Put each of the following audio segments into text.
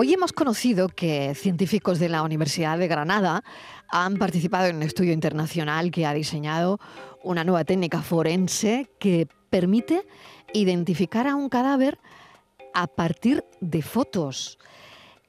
Hoy hemos conocido que científicos de la Universidad de Granada han participado en un estudio internacional que ha diseñado una nueva técnica forense que permite identificar a un cadáver a partir de fotos.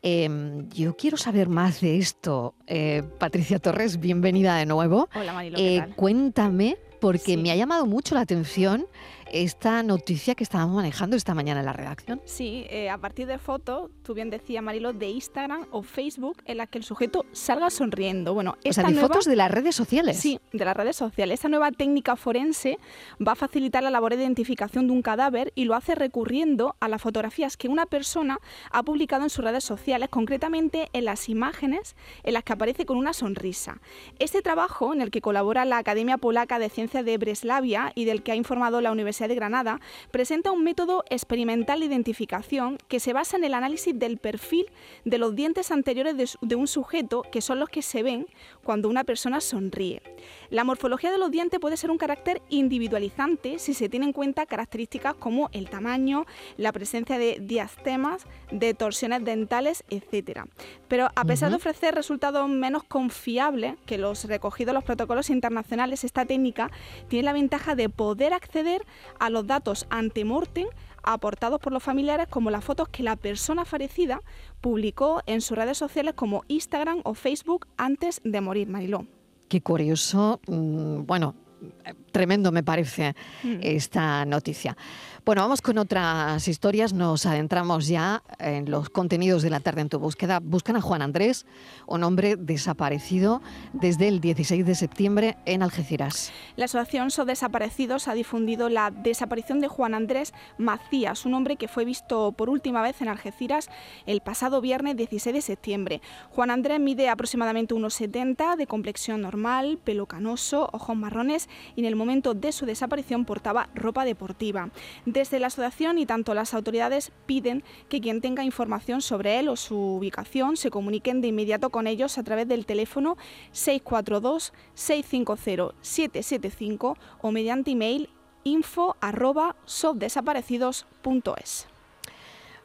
Em, yo quiero saber más de esto. Eh, Patricia Torres, bienvenida de nuevo. Hola Marilo, ¿qué Eh, cuéntame, porque Sí. me ha llamado mucho la atención esta noticia que estábamos manejando esta mañana en la redacción. Sí, eh, a partir de fotos, tú bien decías Marilo, de Instagram o Facebook en las que el sujeto salga sonriendo. Bueno, O esta sea, de nueva... fotos de las redes sociales. Sí, de las redes sociales. Esta nueva técnica forense va a facilitar la labor de identificación de un cadáver y lo hace recurriendo a las fotografías que una persona ha publicado en sus redes sociales, concretamente en las imágenes en las que aparece con una sonrisa. Este trabajo, en el que colabora la Academia Polaca de Ciencias de Breslavia y del que ha informado la Universidad de Granada, presenta un método experimental de identificación que se basa en el análisis del perfil de los dientes anteriores de, un sujeto, que son los que se ven cuando una persona sonríe. La morfología de los dientes puede ser un carácter individualizante si se tiene en cuenta características como el tamaño, la presencia de diastemas, de torsiones dentales, etc. Pero a pesar de ofrecer resultados menos confiables que los recogidos en los protocolos internacionales, esta técnica tiene la ventaja de poder acceder a los datos ante-mortem aportados por los familiares como las fotos que la persona fallecida publicó en sus redes sociales como Instagram o Facebook antes de morir, Mariló. Qué curioso. mm, Bueno, tremendo me parece Mm. esta noticia. Bueno, vamos con otras historias. Nos adentramos ya en los contenidos de la tarde en tu búsqueda. Buscan a Juan Andrés, un hombre desaparecido desde el 16 de septiembre en Algeciras. La Asociación SOS Desaparecidos ha difundido la desaparición de Juan Andrés Macías, un hombre que fue visto por última vez en Algeciras el pasado viernes 16 de septiembre. Juan Andrés mide aproximadamente unos 70, de complexión normal, pelo canoso, ojos marrones y en el momento de su desaparición portaba ropa deportiva. Desde la asociación y tanto las autoridades piden que quien tenga información sobre él o su ubicación se comuniquen de inmediato con ellos a través del teléfono 642-650-775 o mediante email info.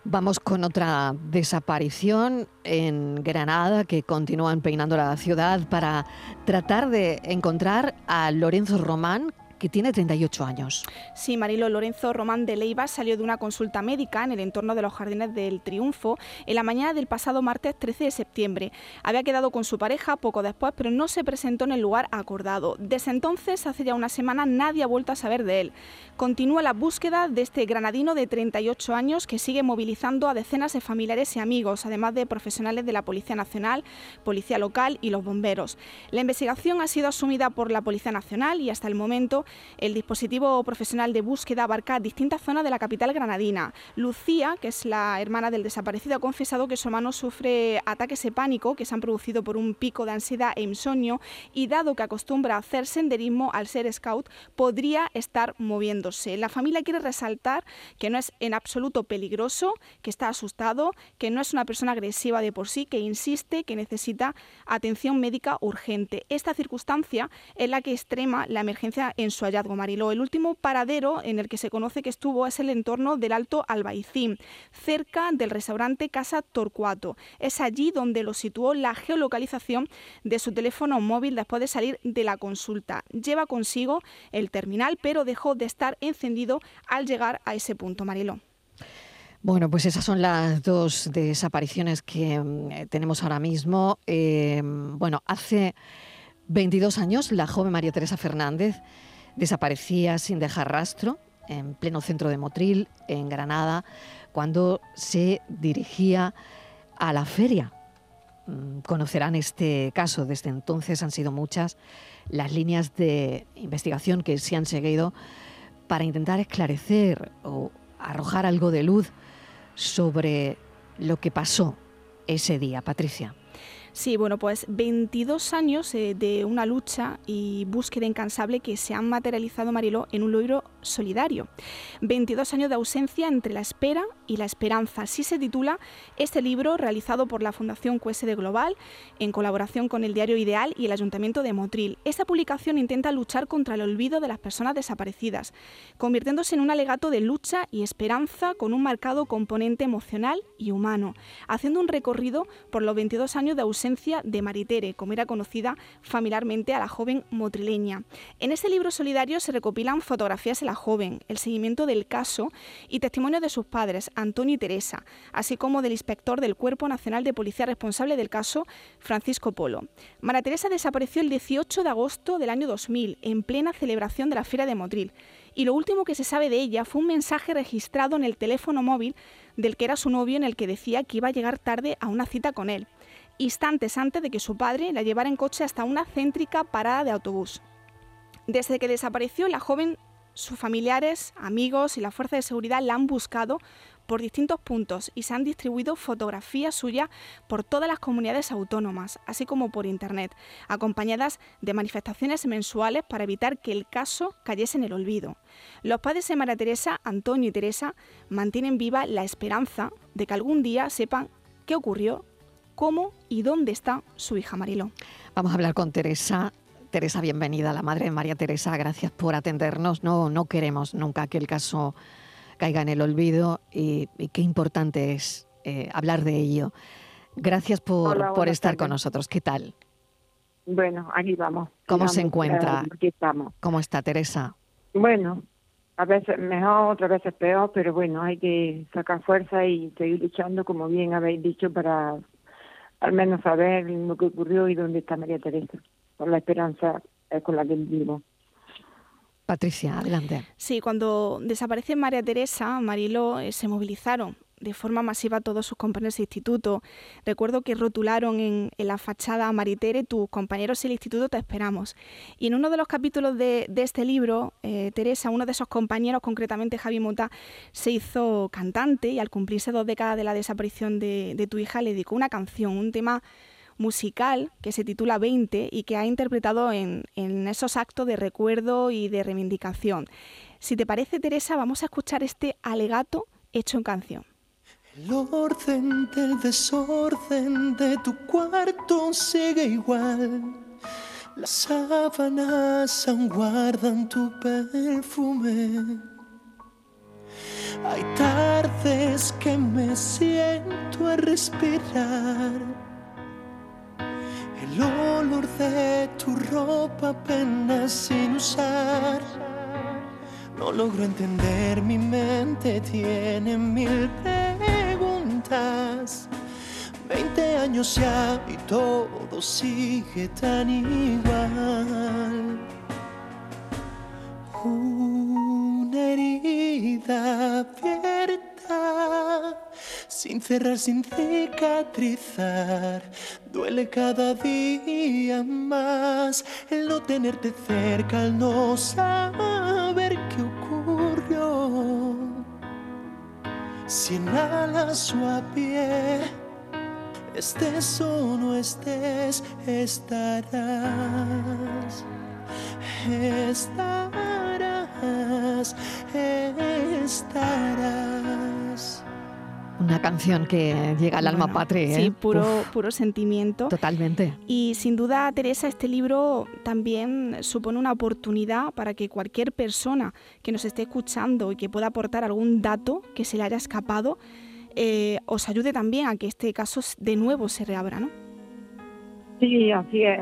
Vamos con otra desaparición en Granada que continúa empeñando la ciudad para tratar de encontrar a Lorenzo Román, que tiene 38 años. Sí, Marilo Lorenzo Román de Leiva salió de una consulta médica en el entorno de los Jardines del Triunfo en la mañana del pasado martes 13 de septiembre. Había quedado con su pareja poco después, pero no se presentó en el lugar acordado. Desde entonces, hace ya una semana, nadie ha vuelto a saber de él. Continúa la búsqueda de este granadino de 38 años que sigue movilizando a decenas de familiares y amigos, además de profesionales de la Policía Nacional, Policía Local y los bomberos. La investigación ha sido asumida por la Policía Nacional y hasta el momento el dispositivo profesional de búsqueda abarca distintas zonas de la capital granadina. Lucía, que es la hermana del desaparecido, ha confesado que su hermano sufre ataques de pánico que se han producido por un pico de ansiedad e insomnio y dado que acostumbra a hacer senderismo al ser scout, podría estar moviéndose. La familia quiere resaltar que no es en absoluto peligroso, que está asustado, que no es una persona agresiva de por sí, que insiste que necesita atención médica urgente. Esta circunstancia es la que extrema la emergencia en su hallazgo, Mariló. El último paradero en el que se conoce que estuvo es el entorno del Alto Albaicín, cerca del restaurante Casa Torcuato. Es allí donde lo situó la geolocalización de su teléfono móvil después de salir de la consulta. Lleva consigo el terminal, pero dejó de estar encendido al llegar a ese punto, Mariló. Bueno, pues esas son las dos desapariciones que mm, eh, tenemos ahora mismo. Eh, bueno, hace 22 años la joven María Teresa Fernández desaparecía sin dejar rastro en pleno centro de Motril, en Granada, cuando se dirigía a la feria. Mm, Conocerán este caso. Desde entonces han sido muchas las líneas de investigación que se han seguido para intentar esclarecer o arrojar algo de luz sobre lo que pasó ese día, Patricia. Sí, bueno, pues 22 años eh, de una lucha y búsqueda incansable que se han materializado, Mariló, en un libro solidario. 22 años de ausencia entre la espera y la esperanza. Así se titula este libro realizado por la Fundación QSD Global en colaboración con el diario Ideal y el Ayuntamiento de Motril. Esta publicación intenta luchar contra el olvido de las personas desaparecidas, convirtiéndose en un alegato de lucha y esperanza con un marcado componente emocional y humano, haciendo un recorrido por los 22 años de ausencia de Maritere, como era conocida familiarmente a la joven motrileña. En este libro solidario se recopilan fotografías de la joven, el seguimiento del caso y testimonios de sus padres, Antonio y Teresa, así como del inspector del Cuerpo Nacional de Policía responsable del caso, Francisco Polo. María Teresa desapareció el 18 de agosto del año 2000, en plena celebración de la Feria de Motril y lo último que se sabe de ella fue un mensaje registrado en el teléfono móvil del que era su novio en el que decía que iba a llegar tarde a una cita con él instantes antes de que su padre la llevara en coche hasta una céntrica parada de autobús. Desde que desapareció, la joven, sus familiares, amigos y la fuerza de seguridad la han buscado por distintos puntos y se han distribuido fotografías suyas por todas las comunidades autónomas, así como por Internet, acompañadas de manifestaciones mensuales para evitar que el caso cayese en el olvido. Los padres de María Teresa, Antonio y Teresa, mantienen viva la esperanza de que algún día sepan qué ocurrió cómo y dónde está su hija Marilo. Vamos a hablar con Teresa. Teresa, bienvenida, la madre de María Teresa. Gracias por atendernos. No, no queremos nunca que el caso caiga en el olvido y, qué importante es eh, hablar de ello. Gracias por, por estar con nosotros. ¿Qué tal? Bueno, aquí vamos. ¿Cómo se encuentra? aquí estamos. ¿Cómo está Teresa? Bueno, a veces mejor, otras veces peor, pero bueno, hay que sacar fuerza y seguir luchando, como bien habéis dicho, para al menos saber lo que ocurrió y dónde está María Teresa, con la esperanza con la que vivimos. Patricia, adelante. Sí, cuando desaparece María Teresa, Marilo eh, se movilizaron de forma masiva todos sus compañeros de instituto. Recuerdo que rotularon en, la fachada Maritere, tus compañeros del instituto te esperamos. Y en uno de los capítulos de, este libro, eh, Teresa, uno de esos compañeros, concretamente Javi Mota, se hizo cantante y al cumplirse dos décadas de la desaparición de, tu hija le dedicó una canción, un tema musical que se titula 20 y que ha interpretado en, en, esos actos de recuerdo y de reivindicación. Si te parece, Teresa, vamos a escuchar este alegato hecho en canción. El orden del desorden de tu cuarto sigue igual. Las sábanas aún guardan tu perfume. Hay tardes que me siento a respirar. El olor de tu ropa apenas sin usar. No logro entender, mi mente tiene mil Veinte años ya y todo sigue tan igual. Una herida sin cerrar, sin cicatrizar. Duele cada día más el no tenerte cerca, el no saber qué ocurrió si en alas o a pie, estés o no estés, estarás, estarás, estarás. Una canción que llega al alma patria. Sí, ¿eh? puro, puro sentimiento. Totalmente. Y sin duda, Teresa, este libro también supone una oportunidad para que cualquier persona que nos esté escuchando y que pueda aportar algún dato que se le haya escapado, eh, os ayude también a que este caso de nuevo se reabra, ¿no? Sí, así es.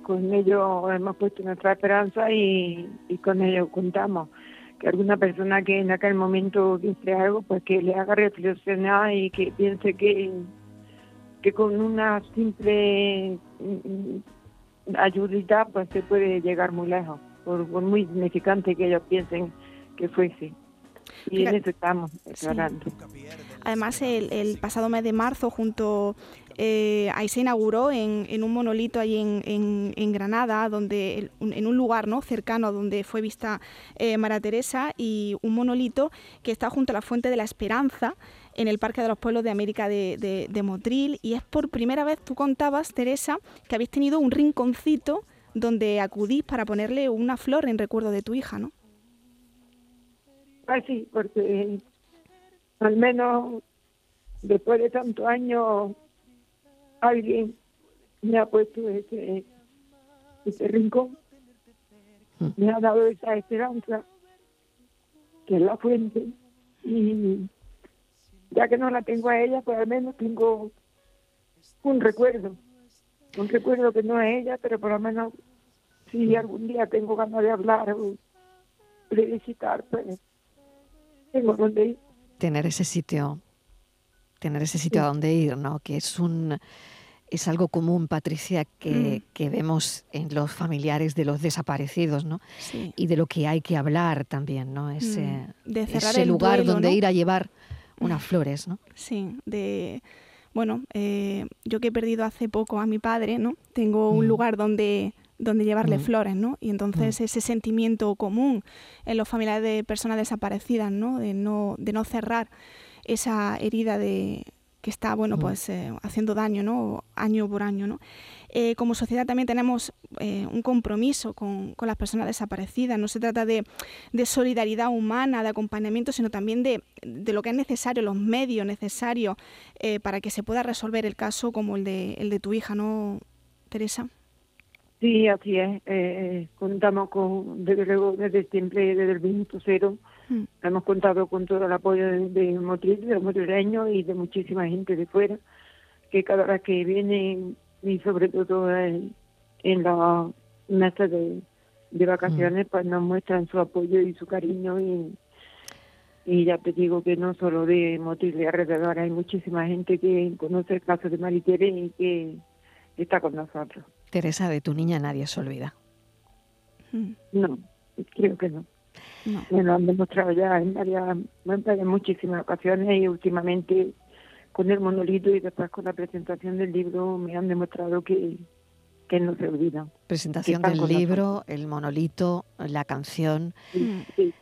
Con ello hemos puesto nuestra esperanza y, y con ello contamos que alguna persona que en aquel momento dice algo, pues que le haga reflexionar y que piense que, que con una simple mm, ayudita pues se puede llegar muy lejos, por, muy significante que ellos piensen que fuese. Y en eso estamos declarando. Además, el, el, pasado mes de marzo, junto eh, ahí se inauguró en, un monolito ahí en, Granada, donde en un lugar ¿no? cercano a donde fue vista eh, María Teresa, y un monolito que está junto a la Fuente de la Esperanza, en el Parque de los Pueblos de América de, de, Motril. Y es por primera vez, tú contabas, Teresa, que habéis tenido un rinconcito donde acudís para ponerle una flor en recuerdo de tu hija, ¿no? Ah, sí, porque al menos después de tantos años alguien me ha puesto ese, ese rincón, me ha dado esa esperanza, que es la fuente, y ya que no la tengo a ella, pues al menos tengo un recuerdo, un recuerdo que no es ella, pero por lo menos si algún día tengo ganas de hablar o de visitar, pues tengo donde ir. Tener ese sitio, tener ese sitio a donde ir, ¿no? Que es un es algo común, Patricia, que, mm. que, vemos en los familiares de los desaparecidos, ¿no? Y de lo que hay que hablar también, ¿no? Ese, mm. ese lugar donde ir a llevar unas flores, ¿no? Sí, de bueno, eh, yo que he perdido hace poco a mi padre, ¿no? Tengo un mm. lugar donde donde llevarle mm. flores, ¿no? Y entonces mm. ese sentimiento común en los familiares de personas desaparecidas, ¿no? De no, de no cerrar esa herida de que está, bueno, mm. pues eh, haciendo daño, ¿no? Año por año, ¿no? Eh, como sociedad también tenemos eh, un compromiso con, con, las personas desaparecidas. No se trata de, de, solidaridad humana, de acompañamiento, sino también de, de, lo que es necesario, los medios necesarios para que se pueda resolver el caso como el de, el de tu hija, ¿no, Teresa? Sí, así es. Eh, contamos con, desde luego, desde siempre, desde el minuto cero, mm. hemos contado con todo el apoyo de, de Motril, de los motrileños y de muchísima gente de fuera, que cada vez que vienen, y sobre todo en, en la meses de, de vacaciones, mm. pues nos muestran su apoyo y su cariño y, y ya te digo que no solo de Motril de alrededor, hay muchísima gente que conoce el caso de Maritere y que está con nosotros. Teresa, de tu niña nadie se olvida. Mm. No, creo que no. Me lo han demostrado ya en varias, en muchísimas ocasiones y últimamente con el monolito y después con la presentación del libro me han demostrado que, que no se olvida. Presentación del libro, el monolito, la canción. sí.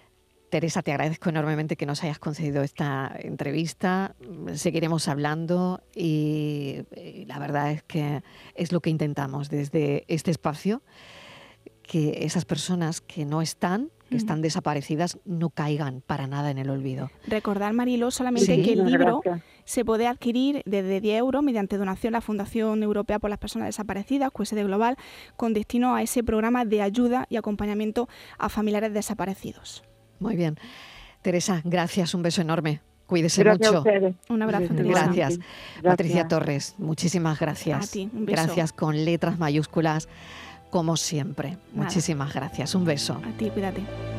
Teresa, te agradezco enormemente que nos hayas concedido esta entrevista. Seguiremos hablando y, la verdad es que es lo que intentamos desde este espacio, que esas personas que no están, que están desaparecidas, no caigan para nada en el olvido. Recordar, Marilo, solamente que el libro se puede adquirir desde 10 euros mediante donación a la Fundación Europea por las Personas Desaparecidas, QSD Global, con destino a ese programa de ayuda y acompañamiento a familiares desaparecidos. Muy bien. Teresa, gracias, un beso enorme. Cuídese mucho. Un abrazo. Teresa. Gracias. Patricia Torres, muchísimas gracias. A ti, un beso. Gracias con letras mayúsculas, como siempre. Muchísimas gracias. Un beso. A ti, cuídate.